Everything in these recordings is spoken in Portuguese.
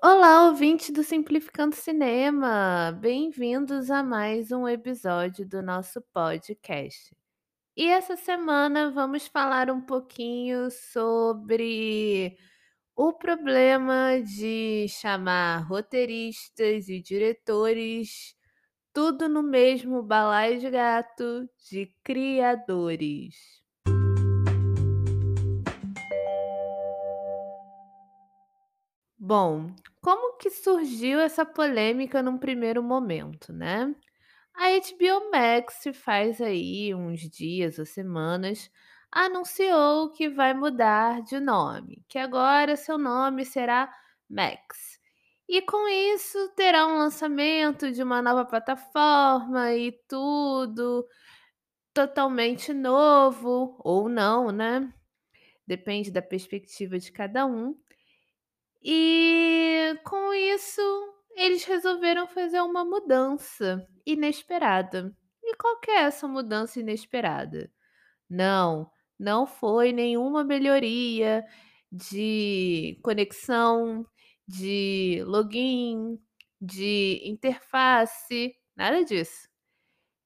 Olá, ouvinte do Simplificando Cinema! Bem-vindos a mais um episódio do nosso podcast. E essa semana vamos falar um pouquinho sobre o problema de chamar roteiristas e diretores, tudo no mesmo balaio de gato, de criadores. Bom, como que surgiu essa polêmica num primeiro momento, né? A HBO Max faz aí uns dias ou semanas anunciou que vai mudar de nome, que agora seu nome será Max. E com isso terá um lançamento de uma nova plataforma e tudo totalmente novo ou não, né? Depende da perspectiva de cada um. E com isso, eles resolveram fazer uma mudança inesperada. E qual que é essa mudança inesperada? Não, não foi nenhuma melhoria de conexão, de login, de interface, nada disso.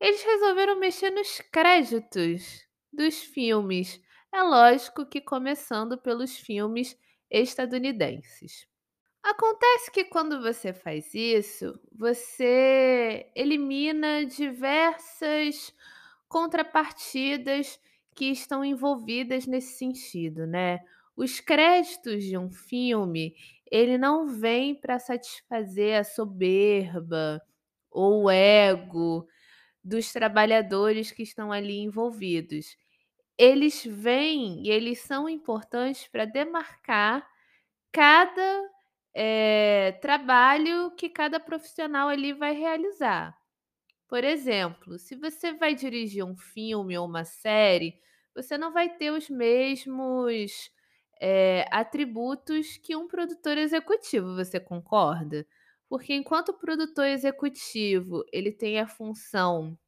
Eles resolveram mexer nos créditos dos filmes. É lógico que começando pelos filmes estadunidenses. Acontece que quando você faz isso, você elimina diversas contrapartidas que estão envolvidas nesse sentido, né? Os créditos de um filme, ele não vem para satisfazer a soberba ou o ego dos trabalhadores que estão ali envolvidos. Eles vêm e eles são importantes para demarcar cada, eh, trabalho que cada profissional ali vai realizar. Por exemplo, se você vai dirigir um filme ou uma série, você não vai ter os mesmos, eh, atributos que um produtor executivo, você concorda? Porque enquanto o produtor executivo, ele tem a função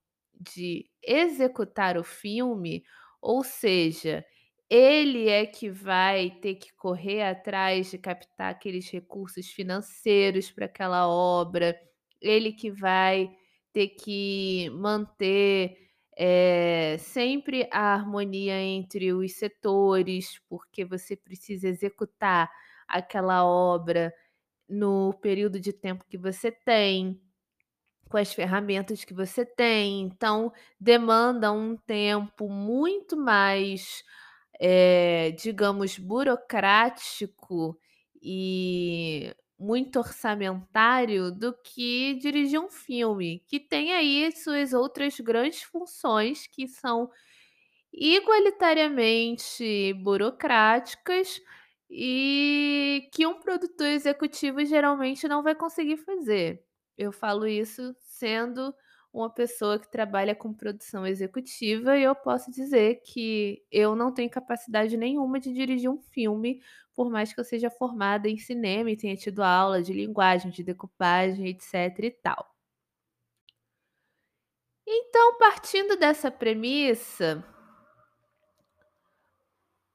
de executar o filme, ou seja, ele é que vai ter que correr atrás de captar aqueles recursos financeiros para aquela obra, ele que vai ter que manter, eh, sempre a harmonia entre os setores, porque você precisa executar aquela obra no período de tempo que você tem, com as ferramentas que você tem. Então, demanda um tempo muito mais, eh, digamos, burocrático e muito orçamentário do que dirigir um filme, que tem aí suas outras grandes funções que são igualitariamente burocráticas e que um produtor executivo geralmente não vai conseguir fazer. Eu falo isso sendo uma pessoa que trabalha com produção executiva e eu posso dizer que eu não tenho capacidade nenhuma de dirigir um filme, por mais que eu seja formada em cinema e tenha tido aula de linguagem, de decupagem, etc e tal. Então, partindo dessa premissa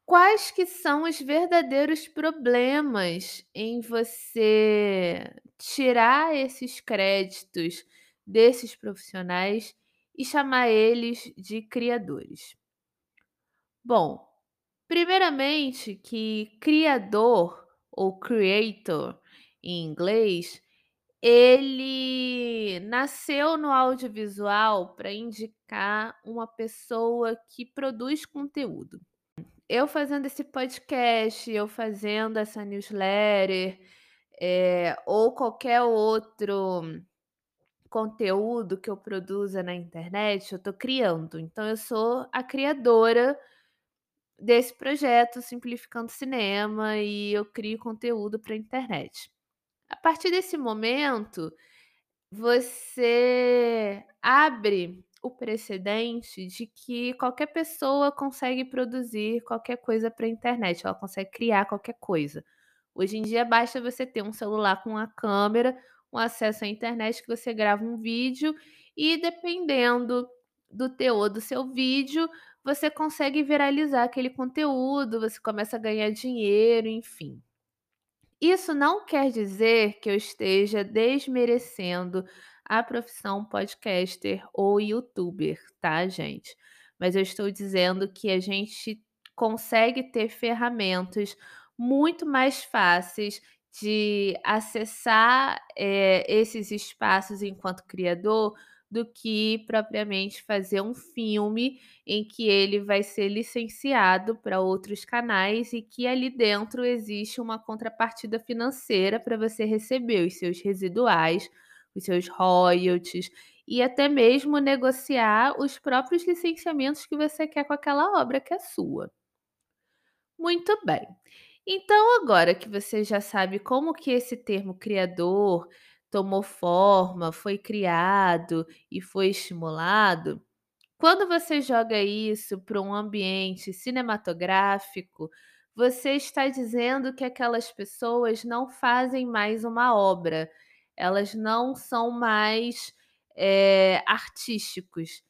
quais que são os verdadeiros problemas em você tirar esses créditos desses profissionais e chamar eles de criadores? Bom, primeiramente que criador ou creator em inglês, ele nasceu no audiovisual para indicar uma pessoa que produz conteúdo. Eu fazendo esse podcast, eu fazendo essa newsletter, eh, ou qualquer outro conteúdo que eu produza na internet, eu estou criando. Então eu sou a criadora desse projeto Simplificando Cinema e eu crio conteúdo para a internet. A partir desse momento, você abre o precedente de que qualquer pessoa consegue produzir qualquer coisa para a internet, ela consegue criar qualquer coisa. Hoje em dia basta você ter um celular com uma câmera, um acesso à internet que você grava um vídeo e dependendo do teor do seu vídeo, você consegue viralizar aquele conteúdo, você começa a ganhar dinheiro, enfim. Isso não quer dizer que eu esteja desmerecendo a profissão podcaster ou youtuber, tá, gente? Mas eu estou dizendo que a gente consegue ter ferramentas muito mais fáceis de acessar, eh, esses espaços enquanto criador, do que propriamente fazer um filme em que ele vai ser licenciado para outros canais e que ali dentro existe uma contrapartida financeira para você receber os seus residuais, os seus royalties e até mesmo negociar os próprios licenciamentos que você quer com aquela obra que é sua. Muito bem. Então agora que você já sabe como que esse termo criador tomou forma, foi criado e foi estimulado, quando você joga isso para um ambiente cinematográfico, você está dizendo que aquelas pessoas não fazem mais uma obra, elas não são mais, eh, artísticos,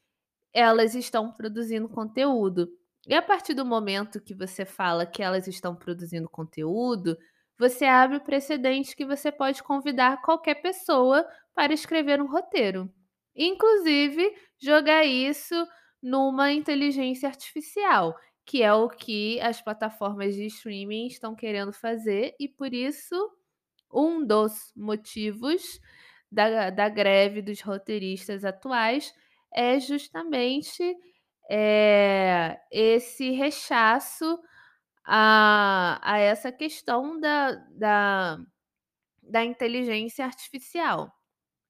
elas estão produzindo conteúdo. E a partir do momento que você fala que elas estão produzindo conteúdo, você abre o precedente que você pode convidar qualquer pessoa para escrever um roteiro. Inclusive, jogar isso numa inteligência artificial, que é o que as plataformas de streaming estão querendo fazer e por isso um dos motivos da da greve dos roteiristas atuais é justamente, eh, esse rechaço a a essa questão da da da inteligência artificial.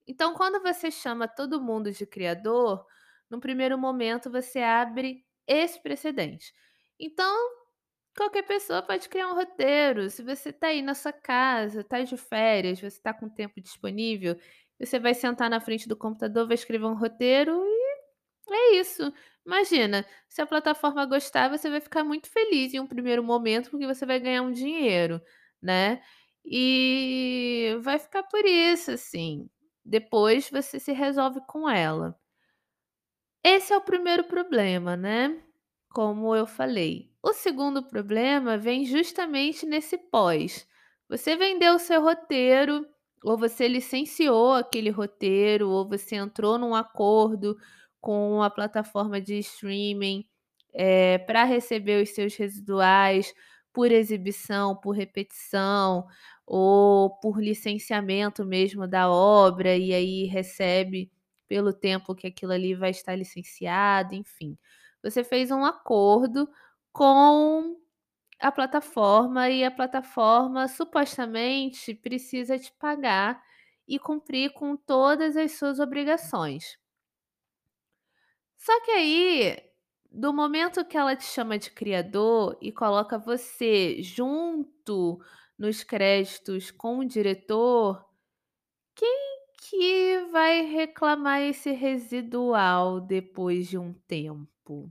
Então quando você chama todo mundo de criador, num primeiro momento você abre esse precedente. Então, qualquer pessoa pode criar um roteiro, se você está aí na sua casa, está de férias, você está com tempo disponível, você vai sentar na frente do computador, vai escrever um roteiro e é isso. Imagina, se a plataforma gostar, você vai ficar muito feliz em um primeiro momento, porque você vai ganhar um dinheiro, né. E vai ficar por isso, assim, depois você se resolve com ela. Esse é o primeiro problema, né, como eu falei. O segundo problema vem justamente nesse pós. Você vendeu o seu roteiro, ou você licenciou aquele roteiro, ou você entrou num acordo com a plataforma de streaming, eh, pra receber os seus residuais por exibição, por repetição, ou por licenciamento mesmo da obra, e aí recebe pelo tempo que aquilo ali vai estar licenciado, enfim. Você fez um acordo com a plataforma e a plataforma supostamente precisa te pagar e cumprir com todas as suas obrigações. Só que aí, do momento que ela te chama de criador e coloca você junto nos créditos com o diretor, quem que vai reclamar esse residual depois de um tempo?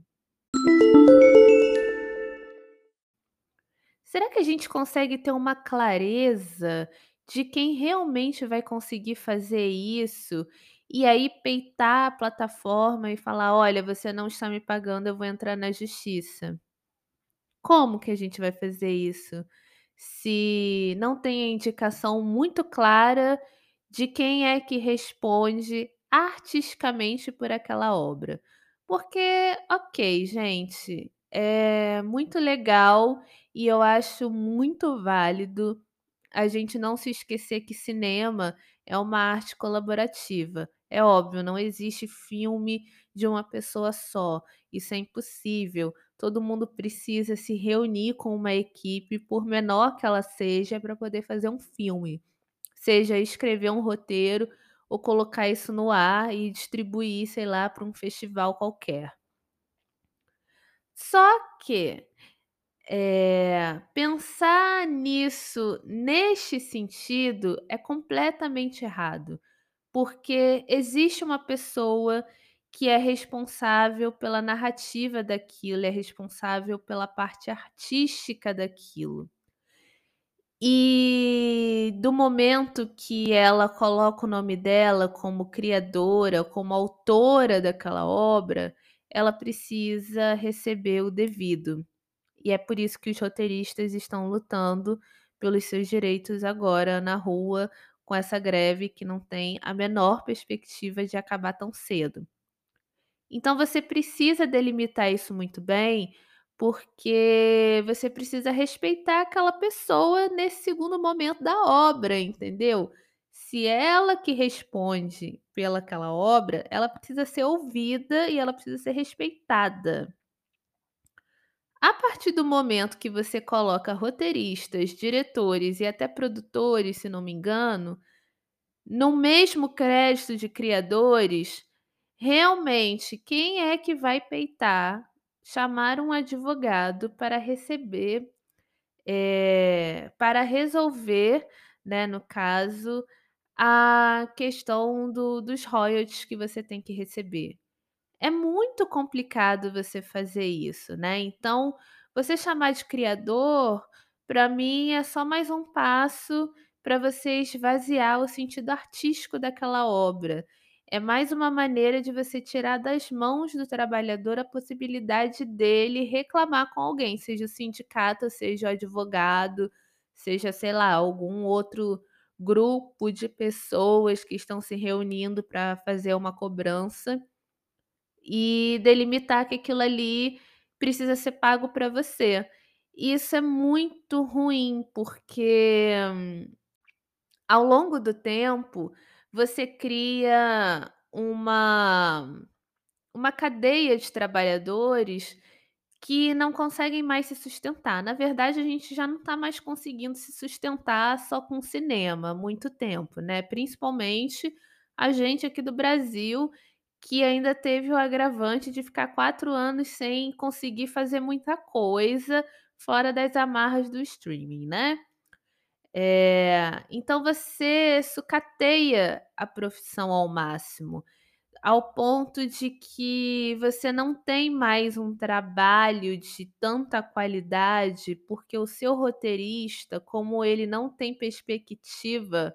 Será que a gente consegue ter uma clareza de quem realmente vai conseguir fazer isso, e aí peitar a plataforma e falar: "Olha, você não está me pagando, eu vou entrar na justiça"? Como que a gente vai fazer isso, se não tem a indicação muito clara de quem é que responde artisticamente por aquela obra? Porque, ok, gente, é muito legal e eu acho muito válido a gente não se esquecer que cinema é uma arte colaborativa. É óbvio, não existe filme de uma pessoa só, isso é impossível. Todo mundo precisa se reunir com uma equipe, por menor que ela seja, para poder fazer um filme. Seja escrever um roteiro ou colocar isso no ar e distribuir, sei lá, para um festival qualquer. Só que, eh, pensar nisso neste sentido é completamente errado, porque existe uma pessoa que é responsável pela narrativa daquilo, é responsável pela parte artística daquilo. E do momento que ela coloca o nome dela como criadora, como autora daquela obra, ela precisa receber o devido. E é por isso que os roteiristas estão lutando pelos seus direitos agora na rua, com essa greve que não tem a menor perspectiva de acabar tão cedo. Então você precisa delimitar isso muito bem, porque você precisa respeitar aquela pessoa nesse segundo momento da obra, entendeu? Se ela que responde pelaquela obra, ela precisa ser ouvida e ela precisa ser respeitada. A partir do momento que você coloca roteiristas, diretores e até produtores, se não me engano, no mesmo crédito de criadores, realmente quem é que vai peitar chamar um advogado para receber, eh, para resolver, né, no caso, a questão do dos royalties que você tem que receber. É muito complicado você fazer isso, né, então, você chamar de criador, para mim é só mais um passo para você esvaziar o sentido artístico daquela obra. É mais uma maneira de você tirar das mãos do trabalhador a possibilidade dele reclamar com alguém, seja o sindicato, seja o advogado, seja, sei lá, algum outro grupo de pessoas que estão se reunindo para fazer uma cobrança e delimitar que aquilo ali precisa ser pago para você. Isso é muito ruim, porque ao longo do tempo, você cria uma uma cadeia de trabalhadores que não conseguem mais se sustentar. Na verdade, a gente já não está mais conseguindo se sustentar só com cinema há muito tempo, né, principalmente a gente aqui do Brasil, que ainda teve o agravante de ficar 4 anos sem conseguir fazer muita coisa fora das amarras do streaming, né. Eh, então você sucateia a profissão ao máximo, ao ponto de que você não tem mais um trabalho de tanta qualidade, porque o seu roteirista, como ele não tem perspectiva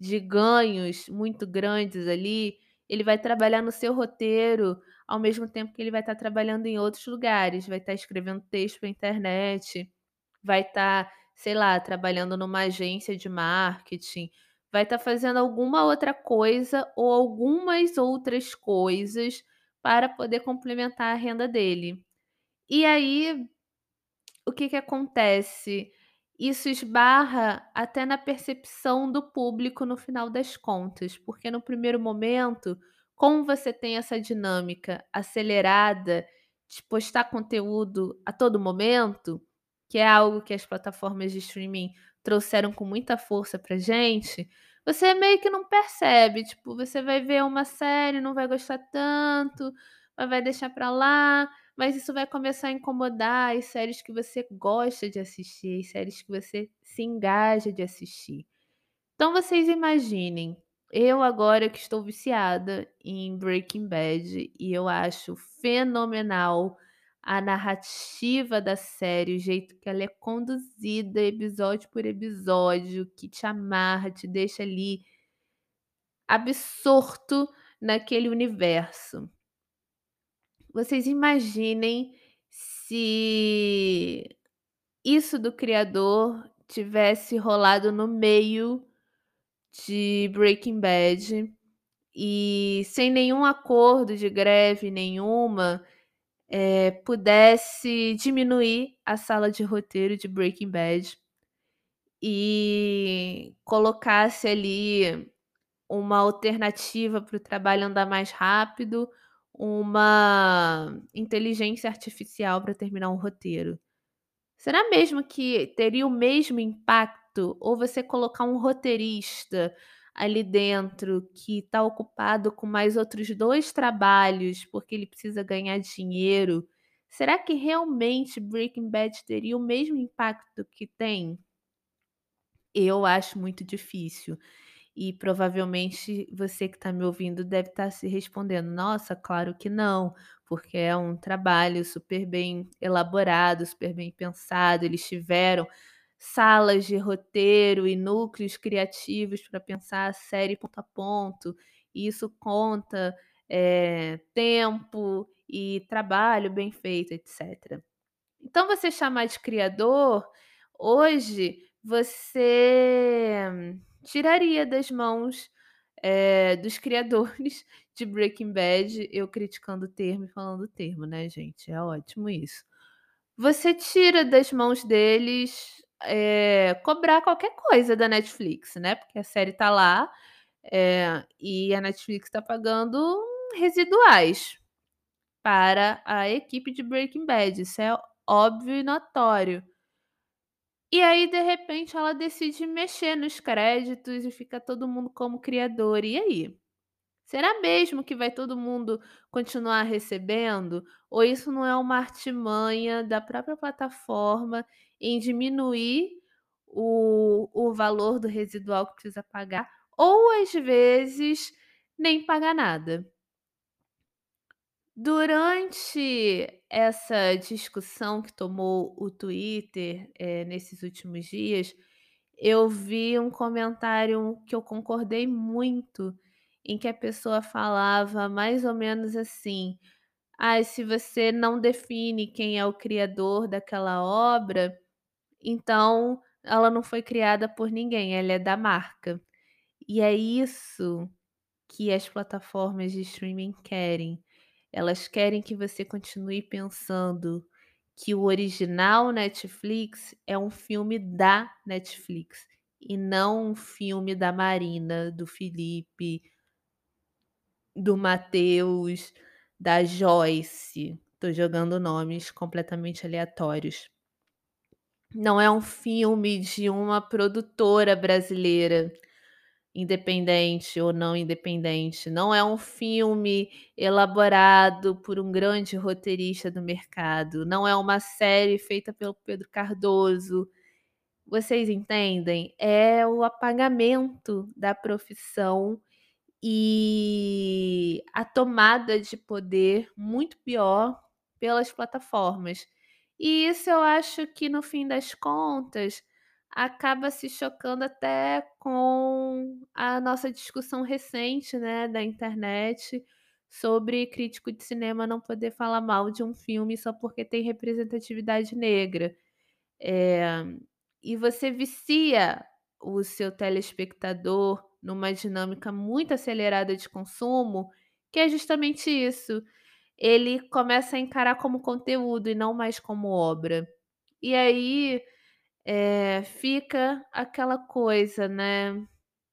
de ganhos muito grandes ali, ele vai trabalhar no seu roteiro, ao mesmo tempo que ele vai estar trabalhando em outros lugares, vai estar escrevendo texto para internet, vai estar, sei lá, trabalhando numa agência de marketing, vai estar fazendo alguma outra coisa ou algumas outras coisas para poder complementar a renda dele. E aí, o que que acontece? Isso esbarra até na percepção do público no final das contas, porque no primeiro momento, como você tem essa dinâmica acelerada de postar conteúdo a todo momento, que é algo que as plataformas de streaming trouxeram com muita força pra gente, você meio que não percebe, tipo, você vai ver uma série, não vai gostar tanto, vai deixar pra lá, mas isso vai começar a incomodar as séries que você gosta de assistir, as séries que você se engaja de assistir. Então vocês imaginem, eu agora que estou viciada em Breaking Bad e eu acho fenomenal a narrativa da série, o jeito que ela é conduzida episódio por episódio, que te amarra, te deixa ali absorto naquele universo. Vocês imaginem se isso do criador tivesse rolado no meio de Breaking Bad e sem nenhum acordo de greve nenhuma, eh, pudesse diminuir a sala de roteiro de Breaking Bad e colocasse ali uma alternativa para o trabalho andar mais rápido, uma inteligência artificial para terminar um roteiro. Será mesmo que teria o mesmo impacto? Ou você colocar um roteirista ali dentro que está ocupado com mais outros 2 trabalhos, porque ele precisa ganhar dinheiro, será que realmente Breaking Bad teria o mesmo impacto que tem? Eu acho muito difícil. E provavelmente você que está me ouvindo deve estar se respondendo: "Nossa, claro que não", porque é um trabalho super bem elaborado, super bem pensado, eles tiveram salas de roteiro e núcleos criativos para pensar a série ponto a ponto, e isso conta é, tempo e trabalho bem feito, etc. Então, você chamar de criador, hoje, você tiraria das mãos é, dos criadores de Breaking Bad, eu criticando o termo e falando o termo, né, gente? É ótimo isso. Você tira das mãos deles é, cobrar qualquer coisa da Netflix, né? Porque a série tá lá é, e a Netflix está pagando residuais para a equipe de Breaking Bad. Isso é óbvio e notório. E aí, de repente, ela decide mexer nos créditos e fica todo mundo como criador. E aí? Será mesmo que vai todo mundo continuar recebendo? Ou isso não é uma artimanha da própria plataforma em diminuir o, o valor do residual que precisa pagar? Ou às vezes nem pagar nada. Durante essa discussão que tomou o Twitter, eh, nesses últimos dias, eu vi um comentário que eu concordei muito, em que a pessoa falava mais ou menos assim: "Ai, se você não define quem é o criador daquela obra, então ela não foi criada por ninguém, ela é da marca". E é isso que as plataformas de streaming querem. Elas querem que você continue pensando que o original Netflix é um filme da Netflix e não um filme da Marina, do Felipe, do Matheus, da Joyce. Tô jogando nomes completamente aleatórios. Não é um filme de uma produtora brasileira independente ou não independente. Não é um filme elaborado por um grande roteirista do mercado. Não é uma série feita pelo Pedro Cardoso. Vocês entendem? É o apagamento da profissão e a tomada de poder muito pior pelas plataformas. E isso eu acho que no fim das contas acaba se chocando até com a nossa discussão recente, né, da internet sobre crítico de cinema não poder falar mal de um filme só porque tem representatividade negra. Eh, e você vicia o seu telespectador numa dinâmica muito acelerada de consumo, que é justamente isso. Ele começa a encarar como conteúdo e não mais como obra. E aí eh, fica aquela coisa, né,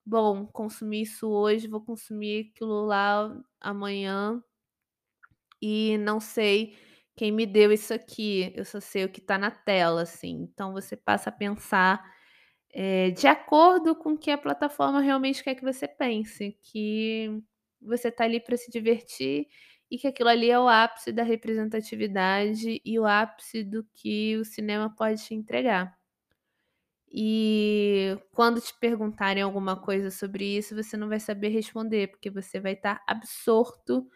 "Bom, consumi isso hoje, vou consumir aquilo lá amanhã e não sei quem me deu isso aqui, eu só sei o que tá na tela", assim. Então você passa a pensar, eh, de acordo com o que a plataforma realmente quer que você pense, que você tá ali para se divertir e que aquilo ali é o ápice da representatividade e o ápice do que o cinema pode te entregar. E quando te perguntarem alguma coisa sobre isso, você não vai saber responder, porque você vai estar absorto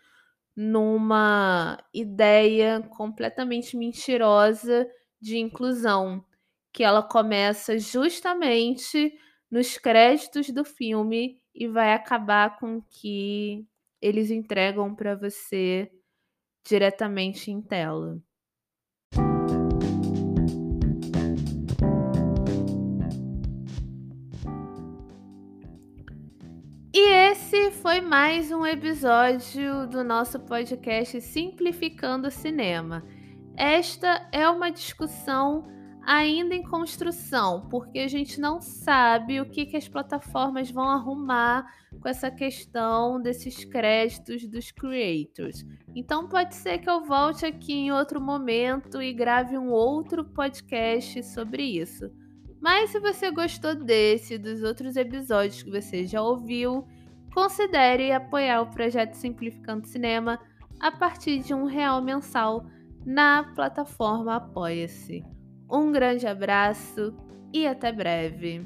numa ideia completamente mentirosa de inclusão, que ela começa justamente nos créditos do filme e vai acabar com que eles entregam para você diretamente em tela. Foi mais um episódio do nosso podcast Simplificando o Cinema. Esta é uma discussão ainda em construção, porque a gente não sabe o que, que as plataformas vão arrumar com essa questão desses créditos dos creators. Então pode ser que eu volte aqui em outro momento e grave um outro podcast sobre isso. Mas se você gostou desse e dos outros episódios que você já ouviu, considere apoiar o projeto Simplificando Cinema a partir de um real mensal na plataforma Apoia-se. Um grande abraço e até breve.